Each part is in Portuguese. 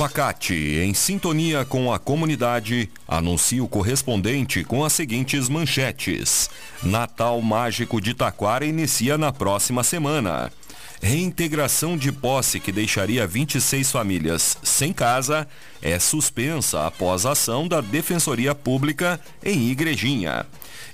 Facate, em sintonia com a comunidade, anuncia o correspondente com as seguintes manchetes. Natal Mágico de Taquara inicia na próxima semana. Reintegração de posse que deixaria 26 famílias sem casa é suspensa após ação da Defensoria Pública em Igrejinha.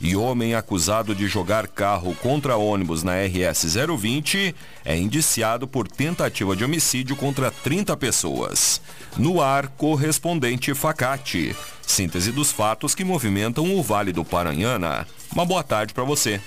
E homem acusado de jogar carro contra ônibus na RS 020 é indiciado por tentativa de homicídio contra 30 pessoas. No ar, correspondente Facate. Síntese dos fatos que movimentam o Vale do Paranhana. Uma boa tarde para você.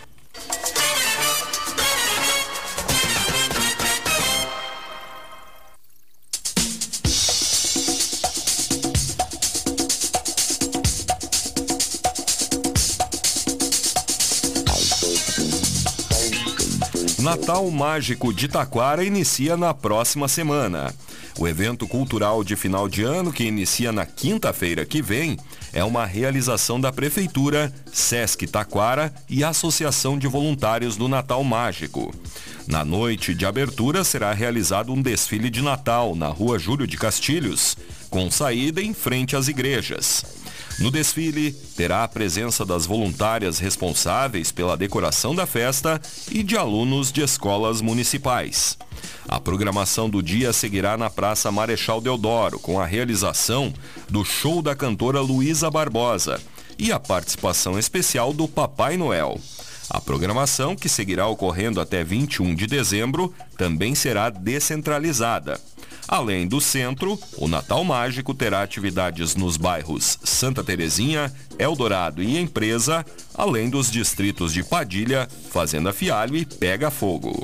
Natal Mágico de Taquara inicia na próxima semana. O evento cultural de final de ano, que inicia na quinta-feira que vem, é uma realização da Prefeitura, Sesc Taquara e Associação de Voluntários do Natal Mágico. Na noite de abertura será realizado um desfile de Natal na Rua Júlio de Castilhos, com saída em frente às igrejas. No desfile, terá a presença das voluntárias responsáveis pela decoração da festa e de alunos de escolas municipais. A programação do dia seguirá na Praça Marechal Deodoro, com a realização do show da cantora Luísa Barbosa e a participação especial do Papai Noel. A programação, que seguirá ocorrendo até 21 de dezembro, também será descentralizada. Além do centro, o Natal Mágico terá atividades nos bairros Santa Terezinha, Eldorado e Empresa, além dos distritos de Padilha, Fazenda Fialho e Pega Fogo.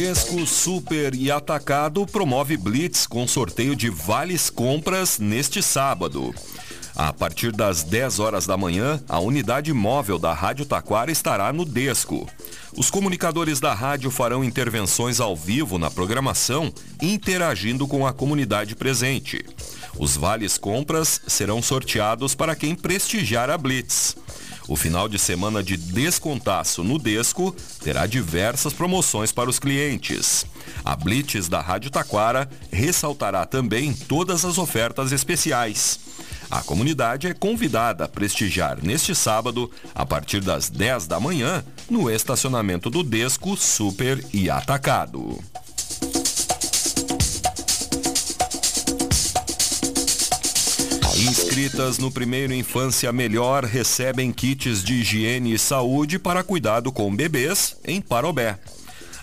Desco, Super e Atacado promove Blitz com sorteio de vales compras neste sábado. A partir das 10 horas da manhã, a unidade móvel da Rádio Taquara estará no Desco. Os comunicadores da rádio farão intervenções ao vivo na programação, interagindo com a comunidade presente. Os vales compras serão sorteados para quem prestigiar a Blitz. O final de semana de descontaço no Desco terá diversas promoções para os clientes. A Blitz da Rádio Taquara ressaltará também todas as ofertas especiais. A comunidade é convidada a prestigiar neste sábado, a partir das 10 da manhã, no estacionamento do Desco Super e Atacado. Inscritas no Primeiro Infância Melhor recebem kits de higiene e saúde para cuidado com bebês em Parobé.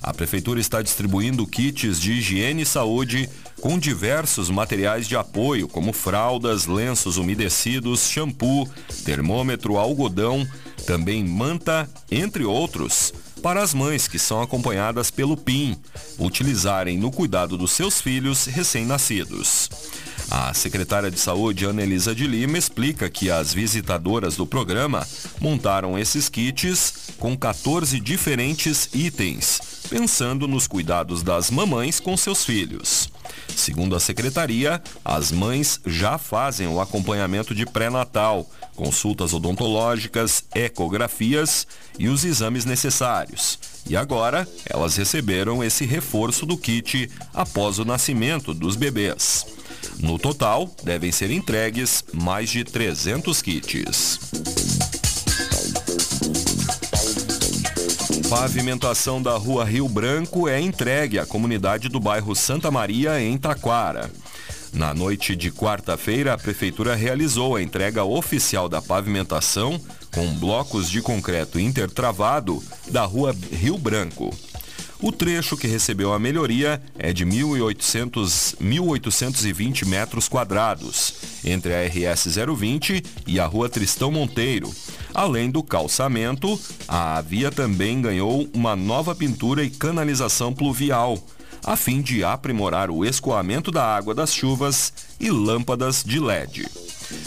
A Prefeitura está distribuindo kits de higiene e saúde com diversos materiais de apoio, como fraldas, lenços umedecidos, shampoo, termômetro, algodão, também manta, entre outros, para as mães que são acompanhadas pelo PIN, utilizarem no cuidado dos seus filhos recém-nascidos. A secretária de Saúde, Ana Elisa de Lima, explica que as visitadoras do programa montaram esses kits com 14 diferentes itens, pensando nos cuidados das mamães com seus filhos. Segundo a secretaria, as mães já fazem o acompanhamento de pré-natal, consultas odontológicas, ecografias e os exames necessários. E agora, elas receberam esse reforço do kit após o nascimento dos bebês. No total, devem ser entregues mais de 300 kits. Pavimentação da rua Rio Branco é entregue à comunidade do bairro Santa Maria, em Taquara. Na noite de quarta-feira, a Prefeitura realizou a entrega oficial da pavimentação com blocos de concreto intertravado da rua Rio Branco. O trecho que recebeu a melhoria é de 1.800, 1.820 metros quadrados, entre a RS 020 e a Rua Tristão Monteiro. Além do calçamento, a via também ganhou uma nova pintura e canalização pluvial, a fim de aprimorar o escoamento da água das chuvas e lâmpadas de LED.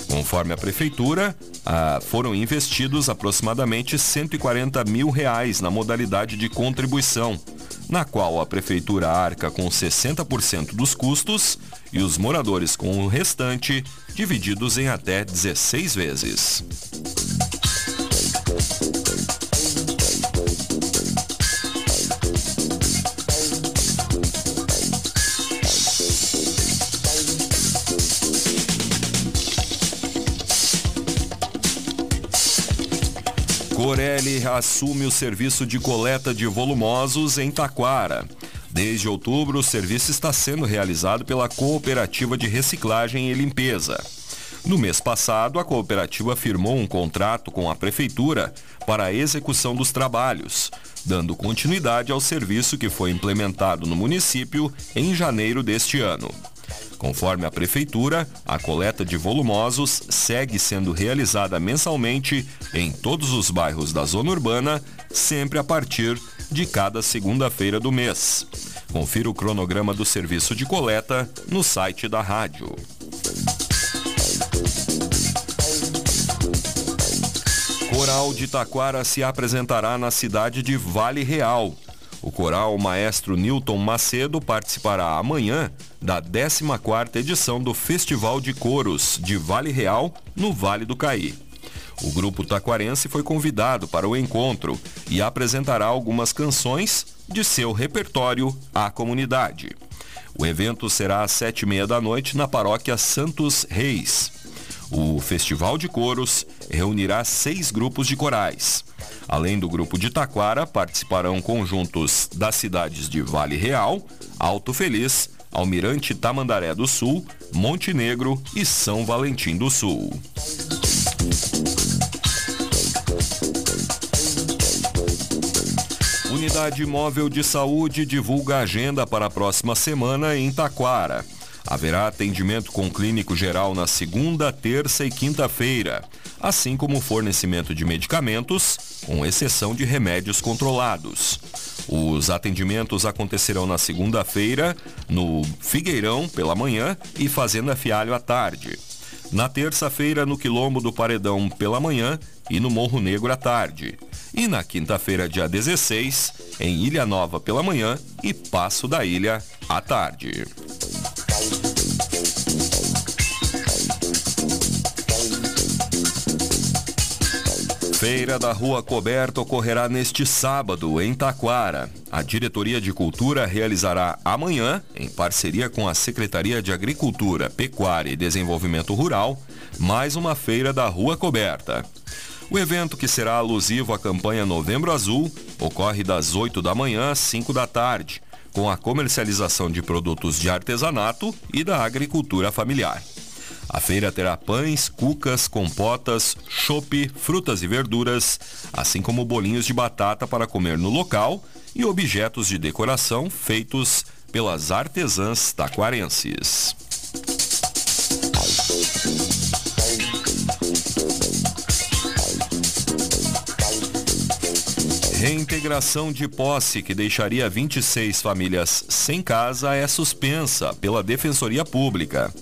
Conforme a prefeitura, ah, foram investidos aproximadamente 140 mil reais na modalidade de contribuição, na qual a prefeitura arca com 60% dos custos e os moradores com o restante, divididos em até 16 vezes. Corelli assume o serviço de coleta de volumosos em Taquara. Desde outubro, o serviço está sendo realizado pela Cooperativa de Reciclagem e Limpeza. No mês passado, a cooperativa firmou um contrato com a Prefeitura para a execução dos trabalhos, dando continuidade ao serviço que foi implementado no município em janeiro deste ano. Conforme a Prefeitura, a coleta de volumosos segue sendo realizada mensalmente em todos os bairros da zona urbana, sempre a partir de cada segunda-feira do mês. Confira o cronograma do serviço de coleta no site da rádio. Coral de Taquara se apresentará na cidade de Vale Real. O coral maestro Newton Macedo participará amanhã da 14ª edição do Festival de Coros de Vale Real, no Vale do Caí. O grupo taquarense foi convidado para o encontro e apresentará algumas canções de seu repertório à comunidade. O evento será às sete e meia da noite na paróquia Santos Reis. O Festival de Coros reunirá seis grupos de corais. Além do grupo de Taquara, participarão conjuntos das cidades de Vale Real, Alto Feliz, Almirante Tamandaré do Sul, Montenegro e São Valentim do Sul. Unidade Móvel de Saúde divulga a agenda para a próxima semana em Taquara. Haverá atendimento com clínico geral na segunda, terça e quinta-feira, assim como fornecimento de medicamentos, com exceção de remédios controlados. Os atendimentos acontecerão na segunda-feira, no Figueirão pela manhã e Fazenda Fialho à tarde. Na terça-feira, no Quilombo do Paredão pela manhã e no Morro Negro à tarde. E na quinta-feira, dia 16, em Ilha Nova pela manhã e Passo da Ilha à tarde. Feira da Rua Coberta ocorrerá neste sábado, em Taquara. A Diretoria de Cultura realizará amanhã, em parceria com a Secretaria de Agricultura, Pecuária e Desenvolvimento Rural, mais uma feira da Rua Coberta. O evento, que será alusivo à campanha Novembro Azul, ocorre das 8 da manhã às 5 da tarde, com a comercialização de produtos de artesanato e da agricultura familiar. A feira terá pães, cucas, compotas, chope, frutas e verduras, assim como bolinhos de batata para comer no local e objetos de decoração feitos pelas artesãs taquarenses. Reintegração de posse que deixaria 26 famílias sem casa é suspensa pela Defensoria Pública.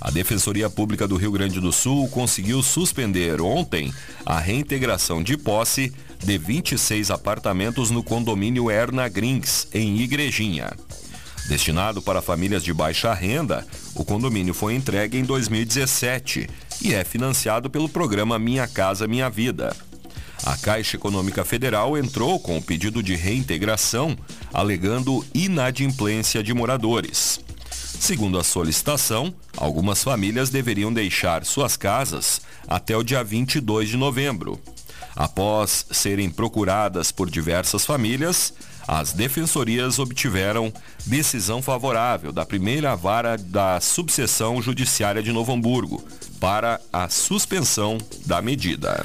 A Defensoria Pública do Rio Grande do Sul conseguiu suspender ontem a reintegração de posse de 26 apartamentos no condomínio Erna Grins, em Igrejinha. Destinado para famílias de baixa renda, o condomínio foi entregue em 2017 e é financiado pelo programa Minha Casa Minha Vida. A Caixa Econômica Federal entrou com o pedido de reintegração, alegando inadimplência de moradores. Segundo a solicitação, algumas famílias deveriam deixar suas casas até o dia 22 de novembro. Após serem procuradas por diversas famílias, as defensorias obtiveram decisão favorável da primeira vara da subseção judiciária de Novo Hamburgo para a suspensão da medida.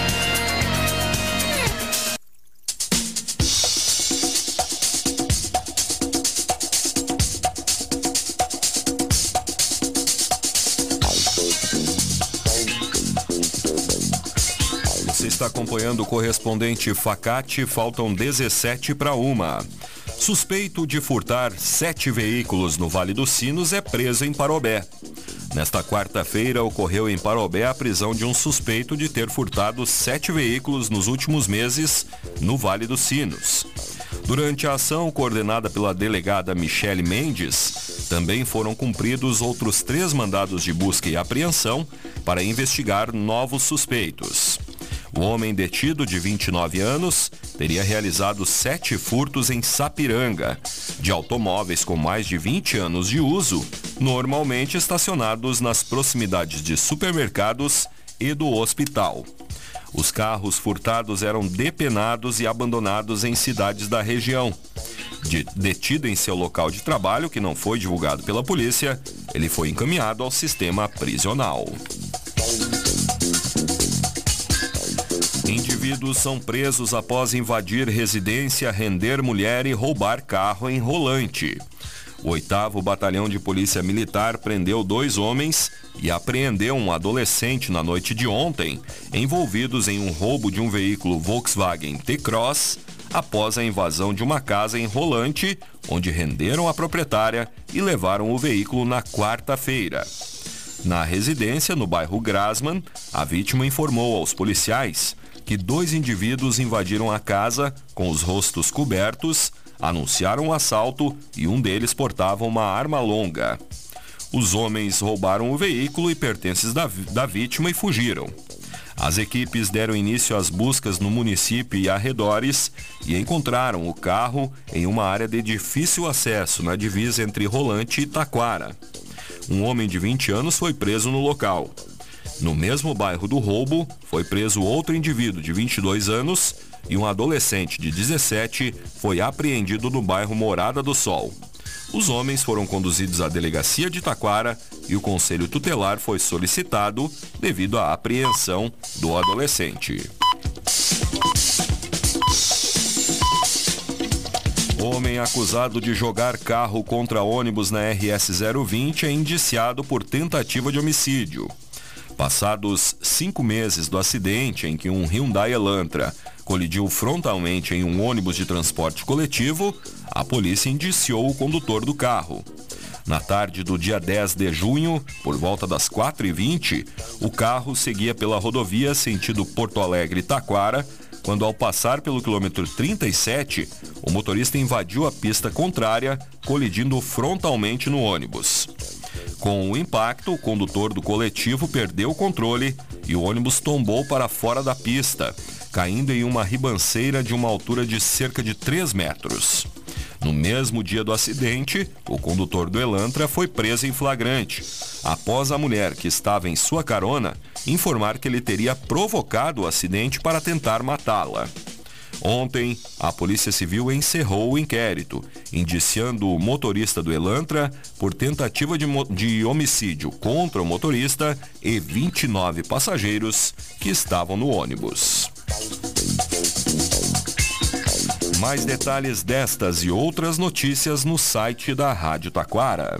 Está acompanhando o correspondente Facate, faltam 17 para uma. Suspeito de furtar sete veículos no Vale dos Sinos é preso em Parobé. Nesta quarta-feira, ocorreu em Parobé a prisão de um suspeito de ter furtado sete veículos nos últimos meses no Vale dos Sinos. Durante a ação coordenada pela delegada Michele Mendes, também foram cumpridos outros três mandados de busca e apreensão para investigar novos suspeitos. O homem detido, de 29 anos, teria realizado sete furtos em Sapiranga, de automóveis com mais de 20 anos de uso, normalmente estacionados nas proximidades de supermercados e do hospital. Os carros furtados eram depenados e abandonados em cidades da região. De, detido em seu local de trabalho, que não foi divulgado pela polícia, ele foi encaminhado ao sistema prisional. Indivíduos são presos após invadir residência, render mulher e roubar carro em Rolante. O oitavo Batalhão de Polícia Militar prendeu dois homens e apreendeu um adolescente na noite de ontem, envolvidos em um roubo de um veículo Volkswagen T-Cross após a invasão de uma casa em Rolante, onde renderam a proprietária e levaram o veículo na quarta-feira. Na residência, no bairro Grasman, a vítima informou aos policiais que dois indivíduos invadiram a casa com os rostos cobertos, anunciaram o assalto e um deles portava uma arma longa. Os homens roubaram o veículo e pertences da, da vítima e fugiram. As equipes deram início às buscas no município e arredores e encontraram o carro em uma área de difícil acesso na divisa entre Rolante e Taquara. Um homem de 20 anos foi preso no local. No mesmo bairro do roubo, foi preso outro indivíduo de 22 anos e um adolescente de 17 foi apreendido no bairro Morada do Sol. Os homens foram conduzidos à delegacia de Taquara e o conselho tutelar foi solicitado devido à apreensão do adolescente. Homem acusado de jogar carro contra ônibus na RS 020 é indiciado por tentativa de homicídio. Passados cinco meses do acidente em que um Hyundai Elantra colidiu frontalmente em um ônibus de transporte coletivo, a polícia indiciou o condutor do carro. Na tarde do dia 10 de junho, por volta das 4h20, o carro seguia pela rodovia sentido Porto Alegre-Taquara, quando ao passar pelo quilômetro 37, o motorista invadiu a pista contrária, colidindo frontalmente no ônibus. Com o impacto, o condutor do coletivo perdeu o controle e o ônibus tombou para fora da pista, caindo em uma ribanceira de uma altura de cerca de 3 metros. No mesmo dia do acidente, o condutor do Elantra foi preso em flagrante, após a mulher que estava em sua carona informar que ele teria provocado o acidente para tentar matá-la. Ontem, a Polícia Civil encerrou o inquérito, indiciando o motorista do Elantra por tentativa de, de homicídio contra o motorista e 29 passageiros que estavam no ônibus. Mais detalhes destas e outras notícias no site da Rádio Taquara.